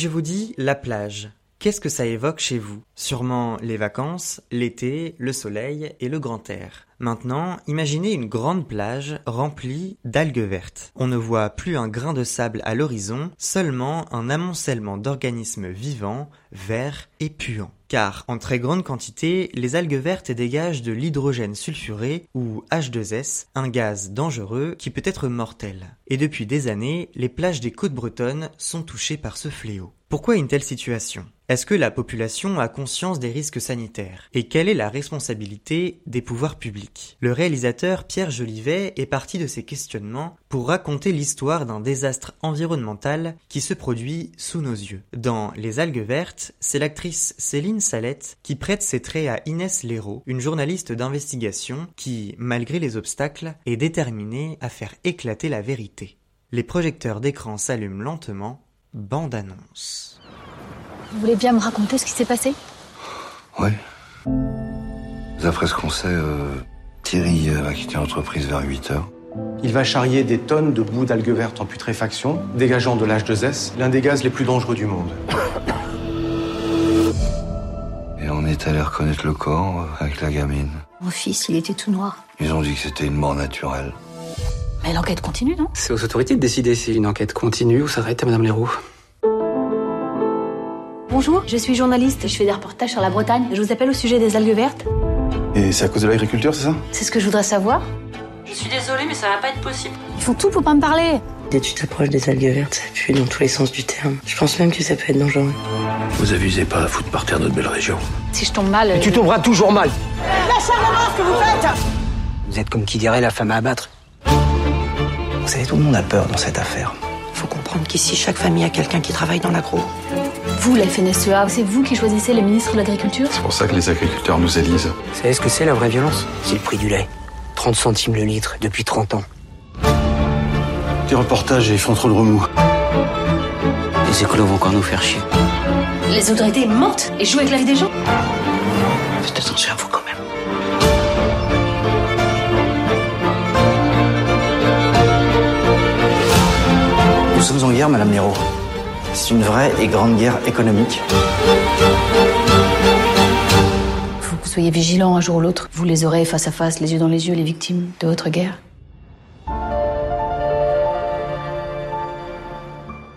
Je vous dis la plage, Qu'est-ce que ça évoque chez vous? Sûrement les vacances, l'été, le soleil et le grand air. Maintenant, imaginez une grande plage remplie d'algues vertes. On ne voit plus un grain de sable à l'horizon, seulement un amoncellement d'organismes vivants, verts et puants. Car, en très grande quantité, les algues vertes dégagent de l'hydrogène sulfuré, ou H2S, un gaz dangereux qui peut être mortel. Et depuis des années, les plages des côtes bretonnes sont touchées par ce fléau. Pourquoi une telle situation? Est-ce que la population a conscience des risques sanitaires? Et quelle est la responsabilité des pouvoirs publics? Le réalisateur Pierre Jolivet est parti de ces questionnements pour raconter l'histoire d'un désastre environnemental qui se produit sous nos yeux. Dans Les algues vertes, c'est l'actrice Céline Salette qui prête ses traits à Inès Léraud, une journaliste d'investigation qui, malgré les obstacles, est déterminée à faire éclater la vérité. Les projecteurs d'écran s'allument lentement Bande-annonce. Vous voulez bien me raconter ce qui s'est passé? Oui. D'après ce qu'on sait, euh, Thierry va quitter l'entreprise vers 8 heures. Il va charrier des tonnes de bouts d'algues vertes en putréfaction, dégageant de l'H2S, l'un des gaz les plus dangereux du monde. Et on est allé reconnaître le corps euh, avec la gamine. Mon fils, il était tout noir. Ils ont dit que c'était une mort naturelle. Mais l'enquête continue, non? C'est aux autorités de décider si une enquête continue ou s'arrête à Madame Leroux. Bonjour, je suis journaliste, je fais des reportages sur la Bretagne. Je vous appelle au sujet des algues vertes. Et c'est à cause de l'agriculture, c'est ça? C'est ce que je voudrais savoir. Je suis désolée, mais ça va pas être possible. Ils font tout pour pas me parler. Dès que tu t'approches des algues vertes, ça pue dans tous les sens du terme. Je pense même que ça peut être dangereux. Vous avisez pas à foutre par terre notre belle région. Si je tombe mal. Tu tomberas toujours mal. Lâchez-moi ce que vous faites Vous êtes comme qui dirait la femme à abattre. Vous savez, tout le monde a peur dans cette affaire. Faut comprendre qu'ici, chaque famille a quelqu'un qui travaille dans l'agro. Vous, la FNSEA, c'est vous qui choisissez les ministres de l'Agriculture? C'est pour ça que les agriculteurs nous élisent. Vous savez ce que c'est la vraie violence? C'est le prix du lait. 30 centimes le litre depuis 30 ans. Tes reportages, ils font trop de remous. Les écolos vont encore nous faire chier. Les autorités mentent et jouent avec la vie des gens Faites attention à vous sommes en guerre, Madame Léraud. C'est une vraie et grande guerre économique. Faut que vous soyez vigilants un jour ou l'autre. Vous les aurez face à face, les yeux dans les yeux, les victimes de votre guerre.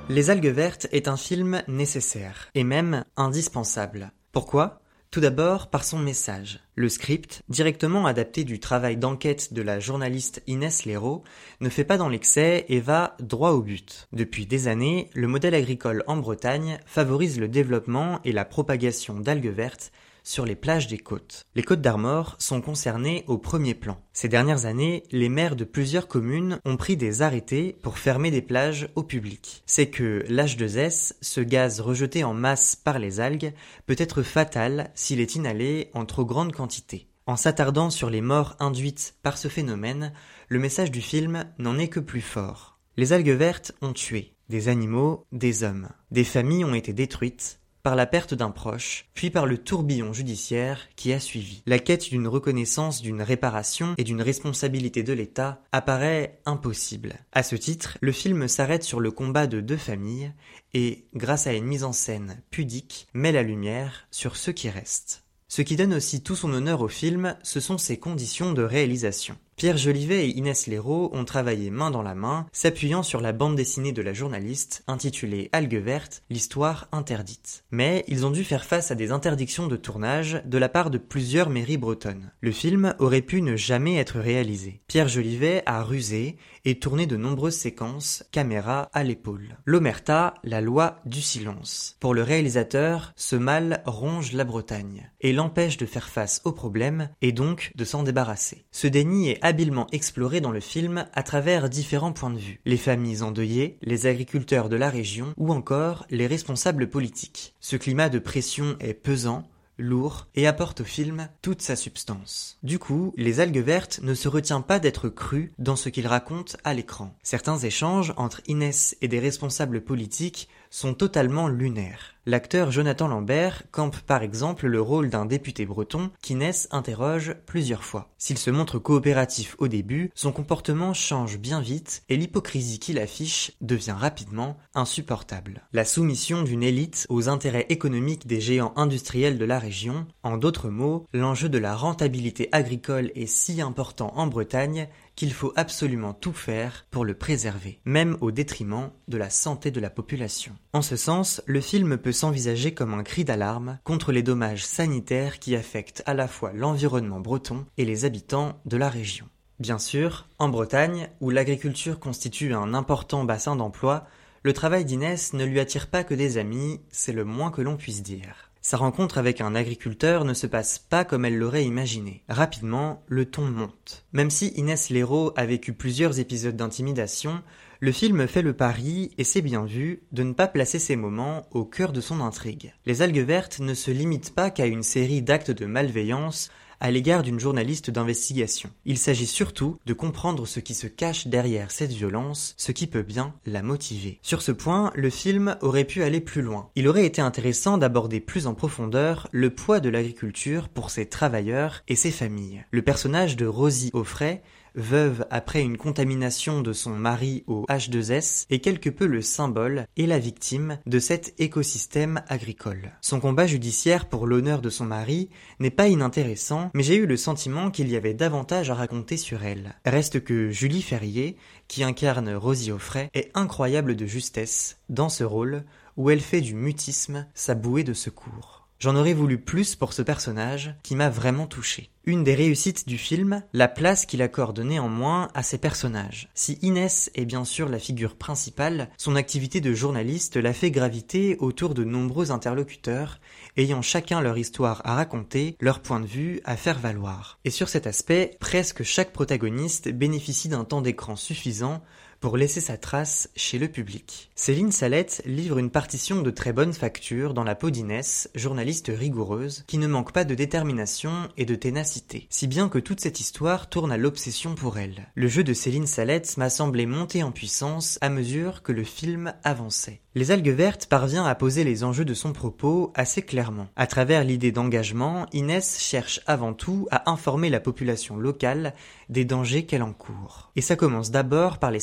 Les algues vertes est un film nécessaire, et même indispensable. Pourquoi? Tout d'abord par son message. Le script, directement adapté du travail d'enquête de la journaliste Inès Léraud, ne fait pas dans l'excès et va droit au but. Depuis des années, le modèle agricole en Bretagne favorise le développement et la propagation d'algues vertes sur les plages des côtes. Les côtes d'Armor sont concernées au premier plan. Ces dernières années, les maires de plusieurs communes ont pris des arrêtés pour fermer des plages au public. C'est que l'H2S, ce gaz rejeté en masse par les algues, peut être fatal s'il est inhalé en trop grande quantité. En s'attardant sur les morts induites par ce phénomène, le message du film n'en est que plus fort. Les algues vertes ont tué des animaux, des hommes. Des familles ont été détruites, par la perte d'un proche, puis par le tourbillon judiciaire qui a suivi. La quête d'une reconnaissance, d'une réparation et d'une responsabilité de l'État apparaît impossible. À ce titre, le film s'arrête sur le combat de deux familles et, grâce à une mise en scène pudique, met la lumière sur ceux qui restent. Ce qui donne aussi tout son honneur au film, ce sont ses conditions de réalisation. Pierre Jolivet et Inès Léraud ont travaillé main dans la main, s'appuyant sur la bande dessinée de la journaliste, intitulée Algues vertes, l'histoire interdite. Mais ils ont dû faire face à des interdictions de tournage de la part de plusieurs mairies bretonnes. Le film aurait pu ne jamais être réalisé. Pierre Jolivet a rusé et tourné de nombreuses séquences, caméra à l'épaule. L'Omerta, la loi du silence. Pour le réalisateur, ce mal ronge la Bretagne et l'empêche de faire face au problème et donc de s'en débarrasser. Ce déni habilement exploré dans le film à travers différents points de vue. Les familles endeuillées, les agriculteurs de la région ou encore les responsables politiques. Ce climat de pression est pesant, lourd et apporte au film toute sa substance. Du coup, les algues vertes ne se retient pas d'être cru dans ce qu'il raconte à l'écran. Certains échanges entre Inès et des responsables politiques sont totalement lunaires. L'acteur Jonathan Lambert campe par exemple le rôle d'un député breton qu'Inès interroge plusieurs fois. S'il se montre coopératif au début, son comportement change bien vite et l'hypocrisie qu'il affiche devient rapidement insupportable. La soumission d'une élite aux intérêts économiques des géants industriels de la région, en d'autres mots, l'enjeu de la rentabilité agricole est si important en Bretagne qu'il faut absolument tout faire pour le préserver, même au détriment de la santé de la population. En ce sens, le film peut s'envisager comme un cri d'alarme contre les dommages sanitaires qui affectent à la fois l'environnement breton et les habitants de la région. Bien sûr, en Bretagne, où l'agriculture constitue un important bassin d'emploi, le travail d'Inès ne lui attire pas que des amis, c'est le moins que l'on puisse dire. Sa rencontre avec un agriculteur ne se passe pas comme elle l'aurait imaginé. Rapidement, le ton monte. Même si Inès Léraud a vécu plusieurs épisodes d'intimidation, le film fait le pari, et c'est bien vu, de ne pas placer ces moments au cœur de son intrigue. Les algues vertes ne se limitent pas qu'à une série d'actes de malveillance à l'égard d'une journaliste d'investigation. Il s'agit surtout de comprendre ce qui se cache derrière cette violence, ce qui peut bien la motiver. Sur ce point, le film aurait pu aller plus loin. Il aurait été intéressant d'aborder plus en profondeur le poids de l'agriculture pour ses travailleurs et ses familles. Le personnage de Rosie Offray veuve après une contamination de son mari au H2S, est quelque peu le symbole et la victime de cet écosystème agricole. Son combat judiciaire pour l'honneur de son mari n'est pas inintéressant, mais j'ai eu le sentiment qu'il y avait davantage à raconter sur elle. Reste que Julie Ferrier, qui incarne Rosie Offray, est incroyable de justesse dans ce rôle où elle fait du mutisme sa bouée de secours. J'en aurais voulu plus pour ce personnage qui m'a vraiment touché. Une des réussites du film, la place qu'il accorde néanmoins à ses personnages. Si Inès est bien sûr la figure principale, son activité de journaliste l'a fait graviter autour de nombreux interlocuteurs, ayant chacun leur histoire à raconter, leur point de vue à faire valoir. Et sur cet aspect, presque chaque protagoniste bénéficie d'un temps d'écran suffisant pour laisser sa trace chez le public. Céline Salette livre une partition de très bonne facture dans la peau d'Inès, journaliste rigoureuse, qui ne manque pas de détermination et de ténacité, si bien que toute cette histoire tourne à l'obsession pour elle. Le jeu de Céline Salette m'a semblé monter en puissance à mesure que le film avançait. Les algues vertes parvient à poser les enjeux de son propos assez clairement. À travers l'idée d'engagement, Inès cherche avant tout à informer la population locale des dangers qu'elle encourt. Et ça commence d'abord par les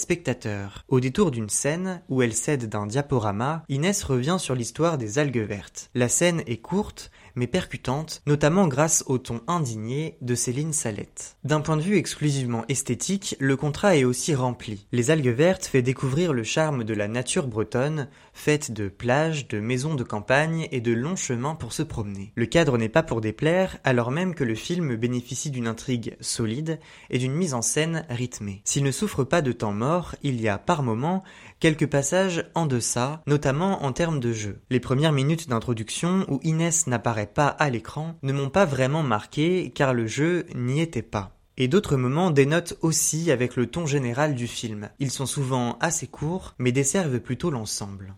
Au détour d'une scène où elle cède d'un diaporama, Inès revient sur l'histoire des algues vertes. La scène est courte, mais percutante, notamment grâce au ton indigné de Céline Salette. D'un point de vue exclusivement esthétique, le contrat est aussi rempli. Les algues vertes fait découvrir le charme de la nature bretonne, faite de plages, de maisons de campagne et de longs chemins pour se promener. Le cadre n'est pas pour déplaire, alors même que le film bénéficie d'une intrigue solide et d'une mise en scène rythmée. S'il ne souffre pas de temps mort, il y a par moments quelques passages en deçà, notamment en termes de jeu. Les premières minutes d'introduction où Inès n'apparaît pas à l'écran ne m'ont pas vraiment marqué car le jeu n'y était pas. Et d'autres moments dénotent aussi avec le ton général du film. Ils sont souvent assez courts, mais desservent plutôt l'ensemble.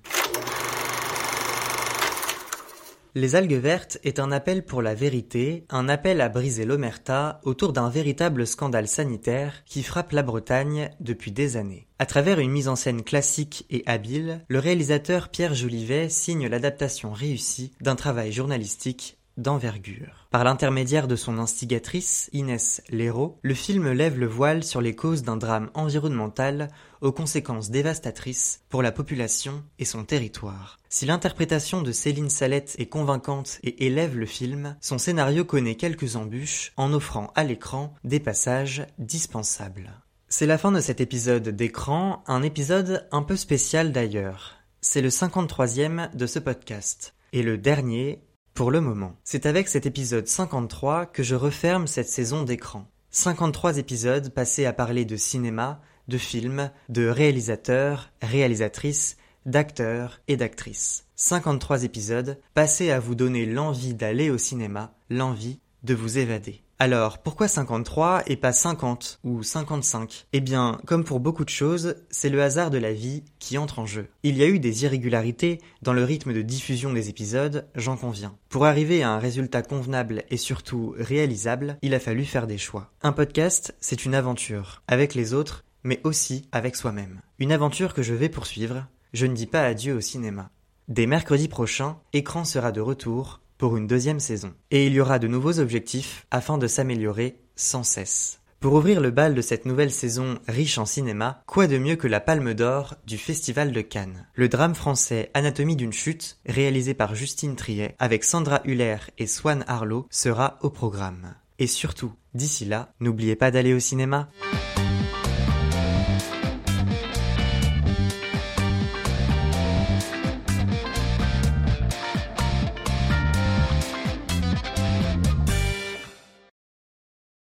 Les algues vertes est un appel pour la vérité, un appel à briser l'omerta autour d'un véritable scandale sanitaire qui frappe la Bretagne depuis des années. À travers une mise en scène classique et habile, le réalisateur Pierre Jolivet signe l'adaptation réussie d'un travail journalistique d'envergure. Par l'intermédiaire de son instigatrice, Inès Léraud, le film lève le voile sur les causes d'un drame environnemental aux conséquences dévastatrices pour la population et son territoire. Si l'interprétation de Céline Salette est convaincante et élève le film, son scénario connaît quelques embûches en offrant à l'écran des passages dispensables. C'est la fin de cet épisode d'écran, un épisode un peu spécial d'ailleurs. C'est le 53e de ce podcast. Et le dernier pour le moment. C'est avec cet épisode 53 que je referme cette saison d'écran. 53 épisodes passés à parler de cinéma, de films, de réalisateurs, réalisatrices, d'acteurs et d'actrices. 53 épisodes passés à vous donner l'envie d'aller au cinéma, l'envie de vous évader. Alors, pourquoi 53 et pas 50 ou 55 Eh bien, comme pour beaucoup de choses, c'est le hasard de la vie qui entre en jeu. Il y a eu des irrégularités dans le rythme de diffusion des épisodes, j'en conviens. Pour arriver à un résultat convenable et surtout réalisable, il a fallu faire des choix. Un podcast, c'est une aventure, avec les autres, mais aussi avec soi-même. Une aventure que je vais poursuivre, je ne dis pas adieu au cinéma. Dès mercredi prochain, Écran sera de retour pour une deuxième saison. Et il y aura de nouveaux objectifs afin de s'améliorer sans cesse. Pour ouvrir le bal de cette nouvelle saison riche en cinéma, quoi de mieux que la Palme d'Or du Festival de Cannes? Le drame français Anatomie d'une chute, réalisé par Justine Triet, avec Sandra Huller et Swan Harlow, sera au programme. Et surtout, d'ici là, n'oubliez pas d'aller au cinéma.